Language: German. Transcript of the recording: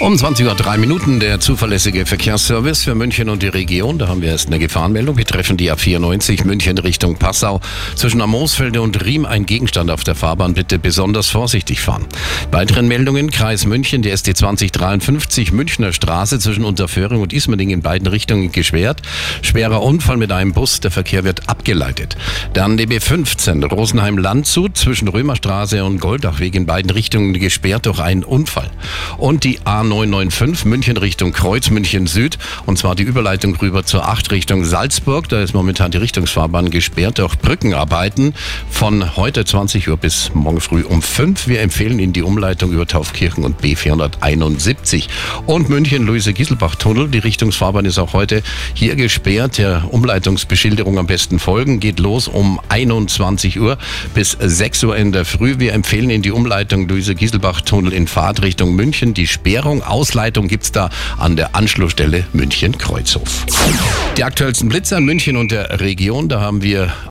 Um 20 Uhr Minuten der zuverlässige Verkehrsservice für München und die Region. Da haben wir erst eine Gefahrenmeldung betreffend die A94 München Richtung Passau. Zwischen Amosfelde und Riem ein Gegenstand auf der Fahrbahn. Bitte besonders vorsichtig fahren. Weiteren Meldungen Kreis München, die SD 2053 Münchner Straße zwischen Unterföhring und Ismaning in beiden Richtungen gesperrt. Schwerer Unfall mit einem Bus. Der Verkehr wird abgeleitet. Dann DB 15 Rosenheim Landshut zwischen Römerstraße und Goldachweg in beiden Richtungen gesperrt durch einen Unfall. Und die A 995 München Richtung Kreuz, München Süd. Und zwar die Überleitung rüber zur 8 Richtung Salzburg. Da ist momentan die Richtungsfahrbahn gesperrt durch Brückenarbeiten von heute 20 Uhr bis morgen früh um 5. Wir empfehlen Ihnen die Umleitung über Taufkirchen und B471. Und München Luise-Gieselbach-Tunnel. Die Richtungsfahrbahn ist auch heute hier gesperrt. Der Umleitungsbeschilderung am besten folgen. Geht los um 21 Uhr bis 6 Uhr in der Früh. Wir empfehlen Ihnen die Umleitung Luise-Gieselbach-Tunnel in Fahrtrichtung München. Die Sperrung Sperrung. Ausleitung gibt's da an der Anschlussstelle München-Kreuzhof. Die aktuellsten Blitzer in München und der Region, da haben wir